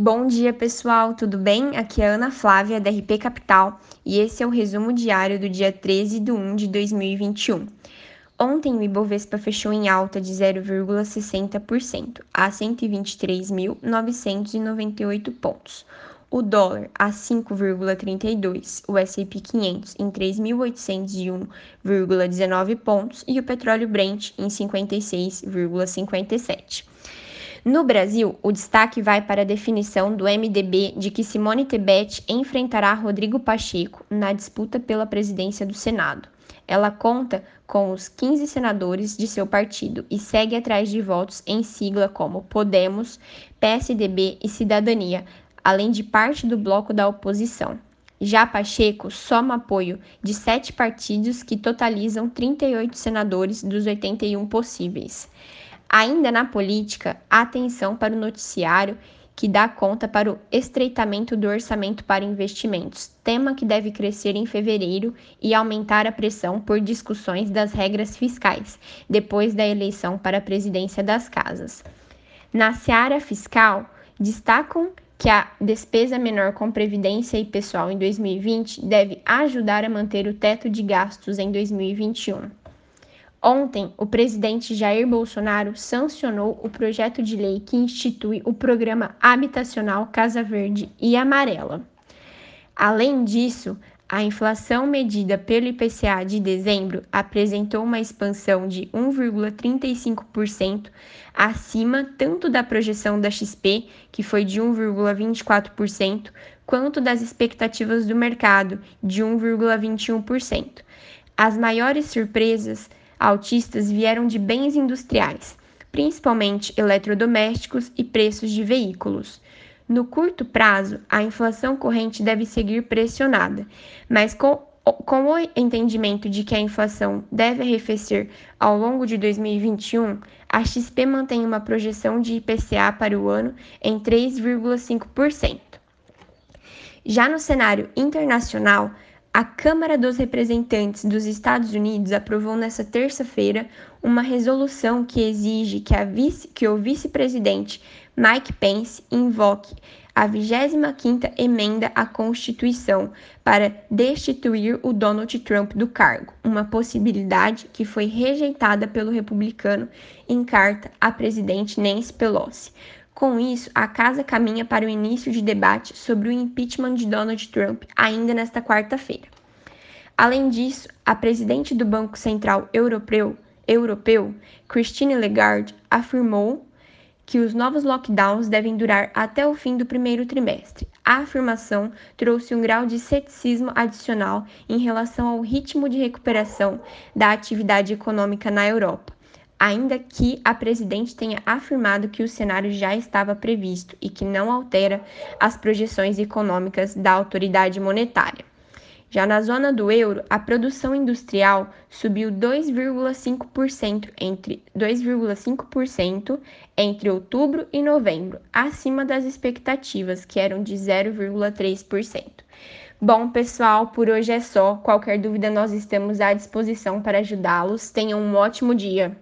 Bom dia, pessoal, tudo bem? Aqui é Ana Flávia, da RP Capital, e esse é o resumo diário do dia 13 de 1 de 2021. Ontem o Ibovespa fechou em alta de 0,60% a 123.998 pontos. O dólar a 5,32, o S&P 500 em 3.801,19 pontos e o petróleo Brent em 56,57. No Brasil, o destaque vai para a definição do MDB de que Simone Tebet enfrentará Rodrigo Pacheco na disputa pela presidência do Senado. Ela conta com os 15 senadores de seu partido e segue atrás de votos em sigla como Podemos, PSDB e Cidadania, além de parte do bloco da oposição. Já Pacheco soma apoio de sete partidos que totalizam 38 senadores dos 81 possíveis. Ainda na política, atenção para o noticiário que dá conta para o estreitamento do orçamento para investimentos, tema que deve crescer em fevereiro e aumentar a pressão por discussões das regras fiscais, depois da eleição para a presidência das casas. Na seara fiscal, destacam que a despesa menor com previdência e pessoal em 2020 deve ajudar a manter o teto de gastos em 2021. Ontem, o presidente Jair Bolsonaro sancionou o projeto de lei que institui o programa habitacional Casa Verde e Amarela. Além disso, a inflação medida pelo IPCA de dezembro apresentou uma expansão de 1,35% acima tanto da projeção da XP, que foi de 1,24%, quanto das expectativas do mercado, de 1,21%. As maiores surpresas autistas vieram de bens industriais, principalmente eletrodomésticos e preços de veículos. No curto prazo, a inflação corrente deve seguir pressionada, mas com, com o entendimento de que a inflação deve arrefecer ao longo de 2021, a XP mantém uma projeção de IPCA para o ano em 3,5%. Já no cenário internacional, a Câmara dos Representantes dos Estados Unidos aprovou nesta terça-feira uma resolução que exige que, vice, que o vice-presidente Mike Pence invoque a 25ª emenda à Constituição para destituir o Donald Trump do cargo, uma possibilidade que foi rejeitada pelo republicano em carta à presidente Nancy Pelosi. Com isso, a casa caminha para o início de debate sobre o impeachment de Donald Trump ainda nesta quarta-feira. Além disso, a presidente do Banco Central Europeu, Europeu Christine Lagarde, afirmou que os novos lockdowns devem durar até o fim do primeiro trimestre. A afirmação trouxe um grau de ceticismo adicional em relação ao ritmo de recuperação da atividade econômica na Europa, ainda que a presidente tenha afirmado que o cenário já estava previsto e que não altera as projeções econômicas da autoridade monetária. Já na zona do euro, a produção industrial subiu 2,5% entre 2,5% entre outubro e novembro, acima das expectativas, que eram de 0,3%. Bom, pessoal, por hoje é só. Qualquer dúvida, nós estamos à disposição para ajudá-los. Tenham um ótimo dia.